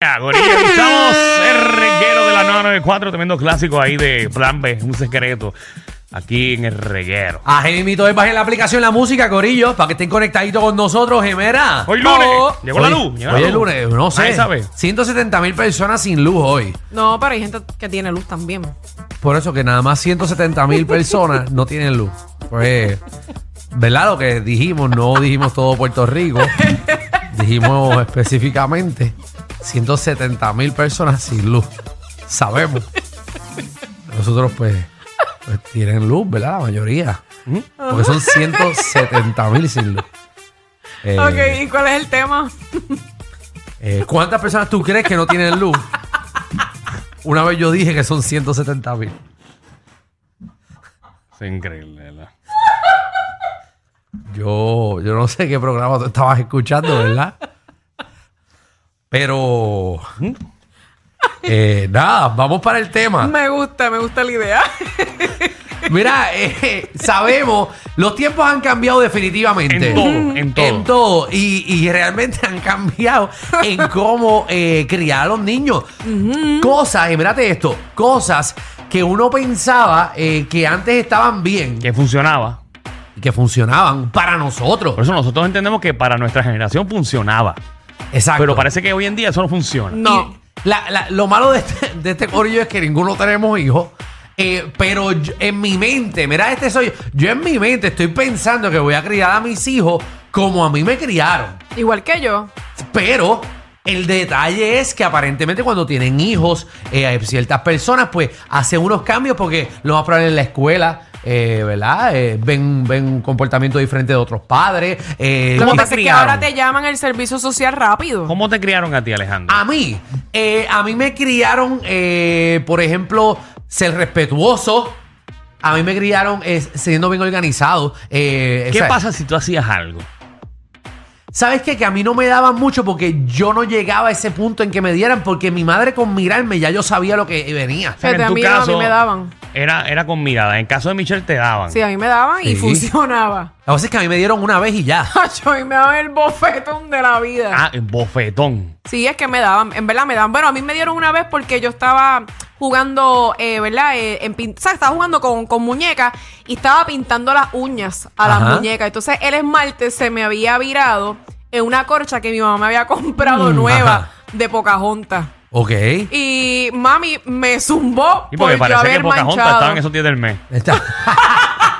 Gorilla, aquí estamos el reguero de la 994, tremendo clásico ahí de Plan B, un secreto, aquí en el reguero. Ajá, mito es bajen la aplicación La Música, Corillo, para que estén conectaditos con nosotros, Gemera. Hoy lunes, Oh. llegó la Hoy- luz. llegó la Hoy es luz. lunes, no sé. Nadie sabe. 170 mil personas sin luz hoy. No, pero hay gente que tiene luz también. Por eso que nada más 170 mil personas no tienen luz. Pues, ¿verdad? Lo que dijimos, no dijimos todo Puerto Rico. Dijimos específicamente 170 mil personas sin luz. Sabemos. Nosotros, pues, pues tienen luz, ¿verdad? La mayoría. Porque son 170 mil sin luz. Eh, Ok, ¿y cuál es el tema? eh, ¿Cuántas personas tú crees que no tienen luz? Una vez yo dije que son 170 mil. Es increíble, ¿verdad? Yo, yo no sé qué programa tú estabas escuchando, ¿verdad? Pero eh, nada, vamos para el tema. Me gusta, me gusta la idea. Mira, eh, sabemos, los tiempos han cambiado definitivamente. En todo, en todo. En todo. Y, y realmente han cambiado en cómo eh, criar a los niños. Cosas, y mírate esto, cosas que uno pensaba eh, que antes estaban bien, Que funcionaba. que funcionaban para nosotros. Por eso nosotros entendemos que para nuestra generación funcionaba. Exacto. Pero parece que hoy en día eso no funciona. No. La- la- lo malo de este, de este corillo es que ninguno tenemos hijos. eh, pero yo- en mi mente, mira, este soy yo. Yo en mi mente estoy pensando que voy a criar a mis hijos como a mí me criaron. Igual que yo. Pero el detalle es que aparentemente cuando tienen hijos, eh, hay ciertas personas pues hacen unos cambios porque lo más probable en la escuela, eh, ¿verdad? Eh, ven, ven un comportamiento diferente de otros padres. eh, Lo ¿Cómo te pasa es que criaron? ahora te llaman el servicio social rápido. ¿Cómo te criaron a ti, Alejandro? A mí, eh, a mí me criaron, eh, por ejemplo, ser respetuoso. A mí me criaron eh, siendo bien organizado. eh, ¿Qué sea, pasa si tú hacías algo? ¿Sabes qué? Que a mí no me daban mucho porque yo no llegaba a ese punto en que me dieran, porque mi madre con mirarme ya yo sabía lo que venía. O sea, que Fíjate, a mí no, a mí me daban. Era, era con mirada. En caso de Michelle te daban. Sí, a mí me daban y Sí. funcionaba. La cosa es que a mí me dieron una vez y ya. Yo, me daban el bofetón de la vida. Ah, bofetón. Sí, es que me daban, en verdad me daban. Bueno, a mí me dieron una vez porque yo estaba jugando, eh, ¿verdad? Eh, en pin- o sea, estaba jugando con, con muñecas y estaba pintando las uñas a las Ajá. muñecas. Entonces el esmalte se me había virado en una corcha que mi mamá me había comprado Mm, nueva ajá. de Pocahontas. Ok. Y mami me zumbó Y por porque yo parece que haber Pocahontas manchado. estaba en esos días del mes. Está-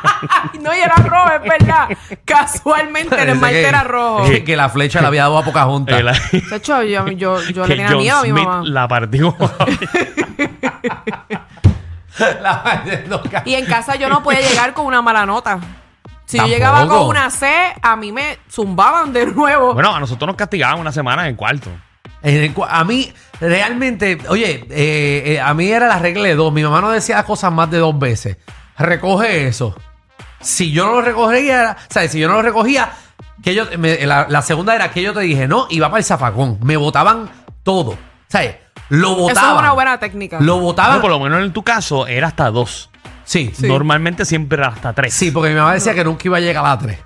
No, y era rojo, es verdad. Casualmente el esmalte era rojo. Que, que la flecha la había dado a Pocahontas. La- De hecho, yo, yo, yo que le tenía John miedo a mi Smith mamá. la partió. La- Y en casa yo no podía llegar con una mala nota. Si Tampoco. yo llegaba con una C, a mí me zumbaban de nuevo. bueno, a nosotros nos castigaban una semana en el cuarto. En el a mí, realmente, oye, eh, eh, a mí era la regla de dos. Mi mamá no decía las cosas más de dos veces. Recoge eso. Si yo no lo recogía, ¿sabes? Si yo no lo recogía, que yo, me- la, la segunda era que yo te dije, no, iba para el zafacón. Me botaban todo. ¿Sabes? Lo Eso botaban. es una buena técnica. Lo No, botaban. por lo menos en tu caso era hasta dos. Sí, sí. Normalmente siempre era hasta tres. porque mi mamá decía que nunca iba a llegar a la tres.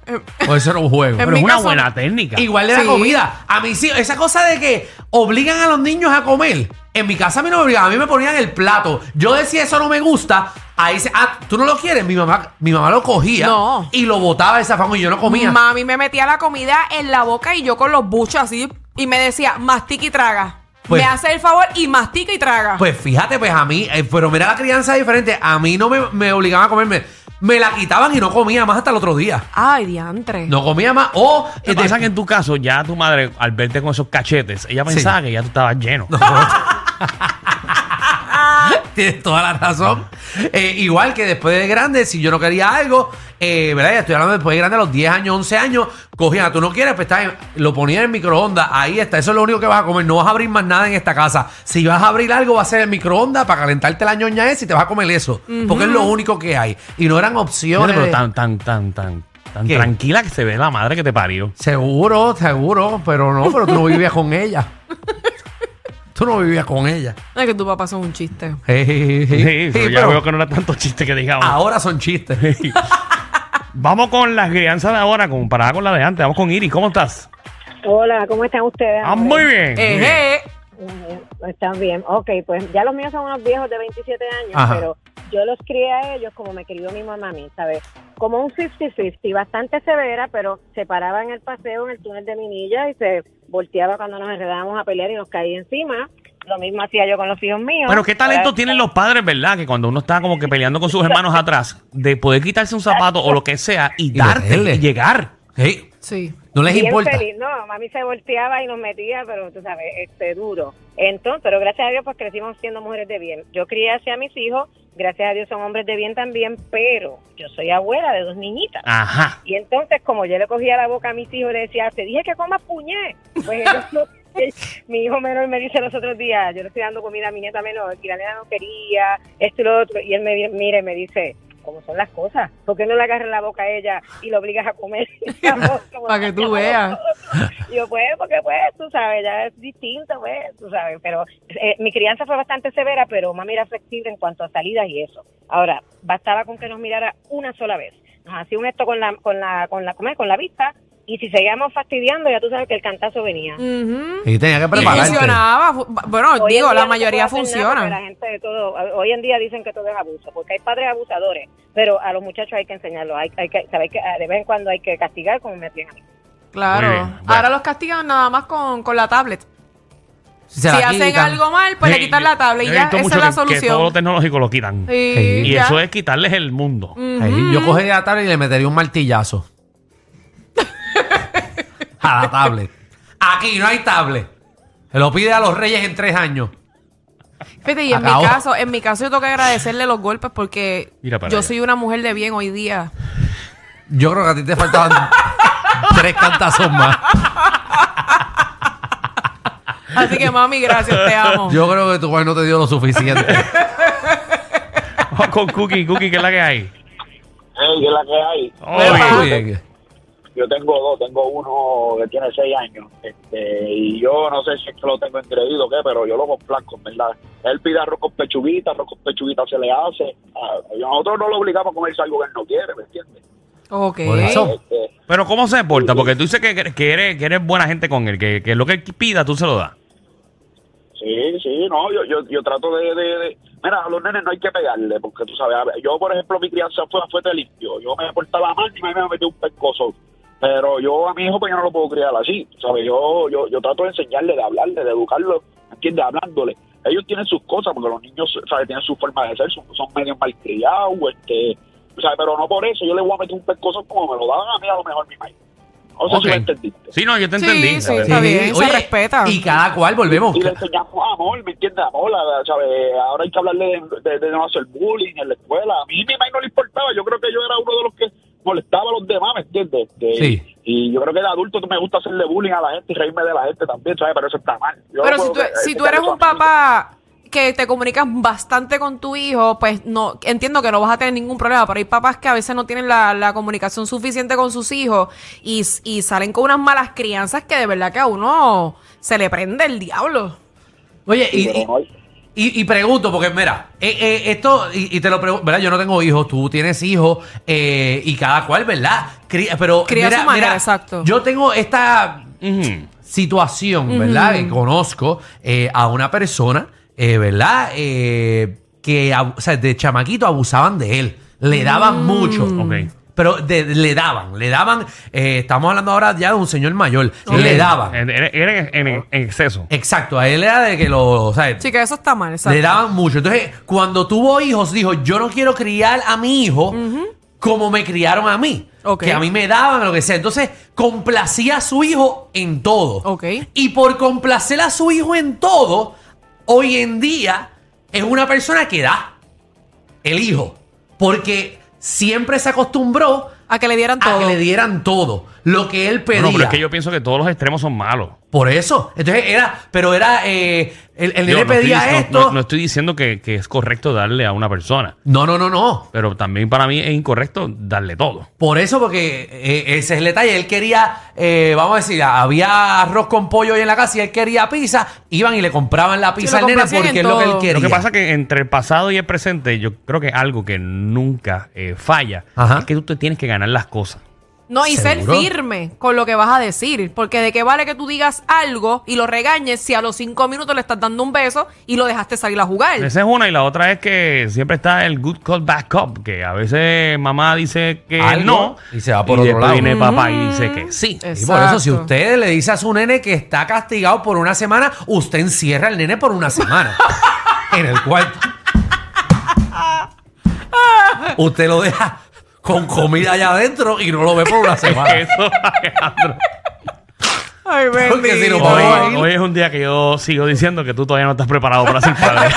O eso era un juego. Pero es una caso- buena técnica. Igual de la Sí. comida. A mí sí, esa cosa de que obligan a los niños a comer. En mi casa a mí no me obligaban, a mí me ponían el plato. Yo decía, eso no me gusta. Ahí dice, ah, tú no lo quieres. Mi mamá, mi mamá lo cogía No. y lo botaba el zafón y yo no comía. Mami me metía la comida en la boca y yo con los buchos así. Y me decía, mastica y traga. Pues- me hace el favor y mastica y traga. Pues fíjate, pues a mí, eh, pero mira la crianza diferente. A mí no me, me obligaban a comerme. Me la quitaban y no comía más hasta el otro día. Ay, diantre. No comía más. O Lo que eh, pasa de- que en tu caso, ya tu madre, al verte con esos cachetes, ella Sí. pensaba que ya tú estabas lleno. Tienes toda la razón. Eh, igual que después de grande, si yo no quería algo, eh, ¿verdad? Ya estoy hablando después de grande, a los 10 años, 11 años, cogían, tú no quieres, pues está lo ponía en el microondas, ahí está, eso es lo único que vas a comer, no vas a abrir más nada en esta casa. Si vas a abrir algo, va a ser el microondas para calentarte la ñoña esa y te vas a comer eso, porque es lo único que hay. Y no eran Mira, opciones. pero tan, tan, tan, tan, tan ¿Qué? tranquila que se ve la madre que te parió. Seguro, seguro, pero no, pero tú no vivías con ella. Tú no vivías con ella. Es que tu papá son un chiste. Sí, sí, sí. Pero ya pero veo que no era tanto chiste que digamos. ahora son chistes. Vamos con la crianza de ahora comparada con la de antes. Vamos con Iris. ¿Cómo estás? Hola, ¿cómo están ustedes? Ah, muy bien. Eje. Mm, Están bien. Ok, pues ya los míos son unos viejos de 27 años, Ajá. pero yo los crié a ellos como me crió mi mamá a mí, ¿sabes? Como un 50-50, bastante severa, pero se paraba en el paseo, en el túnel de Minilla y se volteaba cuando nos enredábamos a pelear y nos caía encima. Lo mismo hacía yo con los hijos míos. Bueno, qué talento Ahora, tienen los padres, ¿verdad? Que cuando uno está como que peleando con sus hermanos atrás, de poder quitarse un zapato o lo que sea y, Y darte y llegar. Sí, Sí. no les bien importa. feliz. No, mami se volteaba y nos metía, pero tú sabes, este duro. Entonces, pero gracias a Dios, pues crecimos siendo mujeres de bien. Yo crié hacia mis hijos, gracias a Dios son hombres de bien también, pero yo soy abuela de dos niñitas. Ajá. Y entonces, como yo le cogía la boca a mis hijos y le decía, te dije que comas puñé. Pues ellos no- mi hijo menor me dice los otros días, yo le estoy dando comida a mi nieta menor, y la nena no quería, esto y lo otro. Y él me di- mira y me dice, ¿cómo son las cosas? ¿Por qué no le agarras la boca a ella y lo obligas a comer? Para que tú veas. Yo, pues, porque pues, tú sabes, ya es distinto, pues, tú sabes. Pero eh, mi crianza fue bastante severa, pero mami era flexible en cuanto a salidas y eso. Ahora, bastaba con que nos mirara una sola vez. Nos hacía un esto con la, con la, con la, ¿cómo es? con la vista, y si seguíamos fastidiando, ya tú sabes que el cantazo venía. Ujú. Y tenía que Y prepararte. funcionaba. Fu- Bueno, Hoy en digo, día la no se mayoría puede hacer nada porque La funciona. gente de todo, hoy en día dicen que todo es abuso, porque hay padres abusadores, pero a los muchachos hay que enseñarlos, hay, hay que, saber que de vez en cuando hay que castigar como me hacían a mí. Claro. Muy bien, bueno. Ahora los castigan nada más con, con la tablet. Se si hacen quitan. algo mal, pues le quitan la tablet y ya, esa mucho es la que- Que todo lo solución. tecnológico lo quitan. Sí. Y ya. eso es quitarles el mundo. Yo cogería la tablet y le metería un martillazo. A la tablet. Aquí no hay tablet. Se lo pide a los reyes en tres años. Fíjate, y en mi caso, en mi caso yo tengo que agradecerle los golpes porque Mira para yo allá. soy una mujer de bien hoy día. Yo creo que a ti te faltaban tres cantazos más. Así que mami, gracias, te amo. Yo creo que tu padre no te dio lo suficiente. Vamos con Cookie, Cookie, ¿qué es la que hay? Hey, ¿qué es la que hay? Muy bien. Yo tengo dos, tengo uno que tiene seis años, este, y yo no sé si es que lo tengo engreído o qué, pero yo lo complazco, en verdad. Él pide arroz con pechuguita, arroz con pechuguita se le hace. Ah, nosotros no lo obligamos a comerse algo que él no quiere, ¿me entiendes? Ok. Por eso. Este, Pero ¿cómo se porta? Porque tú dices que, que eres, que eres buena gente con él, que, que lo que él pida tú se lo das. sí, sí, no, yo, yo, yo trato de, de, de- Mira, a los nenes no hay que pegarle, porque tú sabes, a yo por ejemplo mi crianza fue, fue de limpio, yo me portaba mal y me me metí un pescozo. Pero yo a mi hijo pues yo no lo puedo criar así, ¿sabes? Yo, yo, yo trato de enseñarle, de hablarle, de educarlo, ¿me ¿entiendes? Hablándole. Ellos tienen sus cosas, porque los niños, ¿sabes? Tienen su forma de ser, son, son medio malcriados, este, ¿sabes? Pero no por eso yo le voy a meter un pescozo como me lo daban a mí a lo mejor mi madre. No sé Ok. si lo entendiste. Sí, no, yo te Sí, entendí. sí, está bien, se respeta. Y cada cual volvemos. Y le enseñamos amor, ¿me entiendes? Amor, la- ¿sabes? Ahora hay que hablarle de, de- de no hacer bullying en la escuela. A mí mi madre no le importaba. Yo creo que yo era uno de los que molestaba a los demás, ¿me entiendes? Este, Sí. Y yo creo que de adulto me gusta hacerle bullying a la gente y reírme de la gente también, ¿sabes? Pero eso está mal. Yo Pero no si tú, eh, si tú explicar eres un papá que te comunicas bastante con tu hijo, pues no entiendo que no vas a tener ningún problema, pero hay papás que a veces no tienen la, la comunicación suficiente con sus hijos y, y salen con unas malas crianzas que de verdad que a uno se le prende el diablo. Oye, y, y- y pregunto, porque mira, eh, eh, esto, y, y te lo pregunto, ¿verdad? Yo no tengo hijos, tú tienes hijos, eh, y cada cual, ¿verdad? Cría- pero Cría mira, su manera, mira, exacto. Yo tengo esta situación, ¿verdad? Que conozco eh, a una persona, eh, ¿verdad? Eh, que, abu- o sea, de chamaquito abusaban de él, le daban mucho. Ok. Pero de- le daban, le daban, eh, estamos hablando ahora ya de un señor mayor, le daban. En, en- en exceso. Exacto, a él era de que lo, o sea, Sí, que eso está mal, exacto. le daban mucho. Entonces, cuando tuvo hijos, dijo, yo no quiero criar a mi hijo como me criaron a mí. Ok. Que a mí me daban lo que sea. Entonces, complacía a su hijo en todo. Ok. Y por complacer a su hijo en todo, hoy en día es una persona que da el hijo. Porque siempre se acostumbró A que le dieran a todo. que le dieran todo. Lo que él pedía. No, pero es que yo pienso que todos los extremos son malos. Por eso. Entonces era, pero era, eh, el, el nene no pedía esto. No, no estoy diciendo que, que es correcto darle a una persona, no, no, no, no. pero también para mí es incorrecto darle todo. Por eso, porque eh, ese es el detalle. Él quería, eh, vamos a decir, había arroz con pollo hoy en la casa y él quería pizza. Iban y le compraban la pizza lo al nene porque es lo que él quería. Lo que pasa es que entre el pasado y el presente, yo creo que algo que nunca eh, falla Ajá. es que tú te tienes que ganar las cosas. No, y ser firme con lo que vas a decir. Porque de qué vale que tú digas algo y lo regañes si a los cinco minutos le estás dando un beso y lo dejaste salir a jugar. Esa es una y la otra es que siempre está el good call back up, que a veces mamá dice que Algo, no y se va por y otro lado. viene papá y dice que sí. Y por eso, si usted le dice a su nene que está castigado por una semana, usted encierra al nene por una semana en el cuarto. usted lo deja con comida allá adentro y no lo ve por una semana. Eso, Alejandro. Ay, Porque si no, bendito. Hoy, ir. hoy es un día que yo sigo diciendo que tú todavía no estás preparado para ser padre.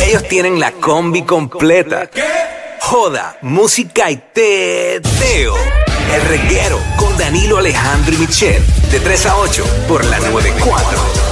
Ellos tienen la combi completa. Joda, música y teo. El reguero con Danilo Alejandro y Michel. De 3 a 8 por la 94.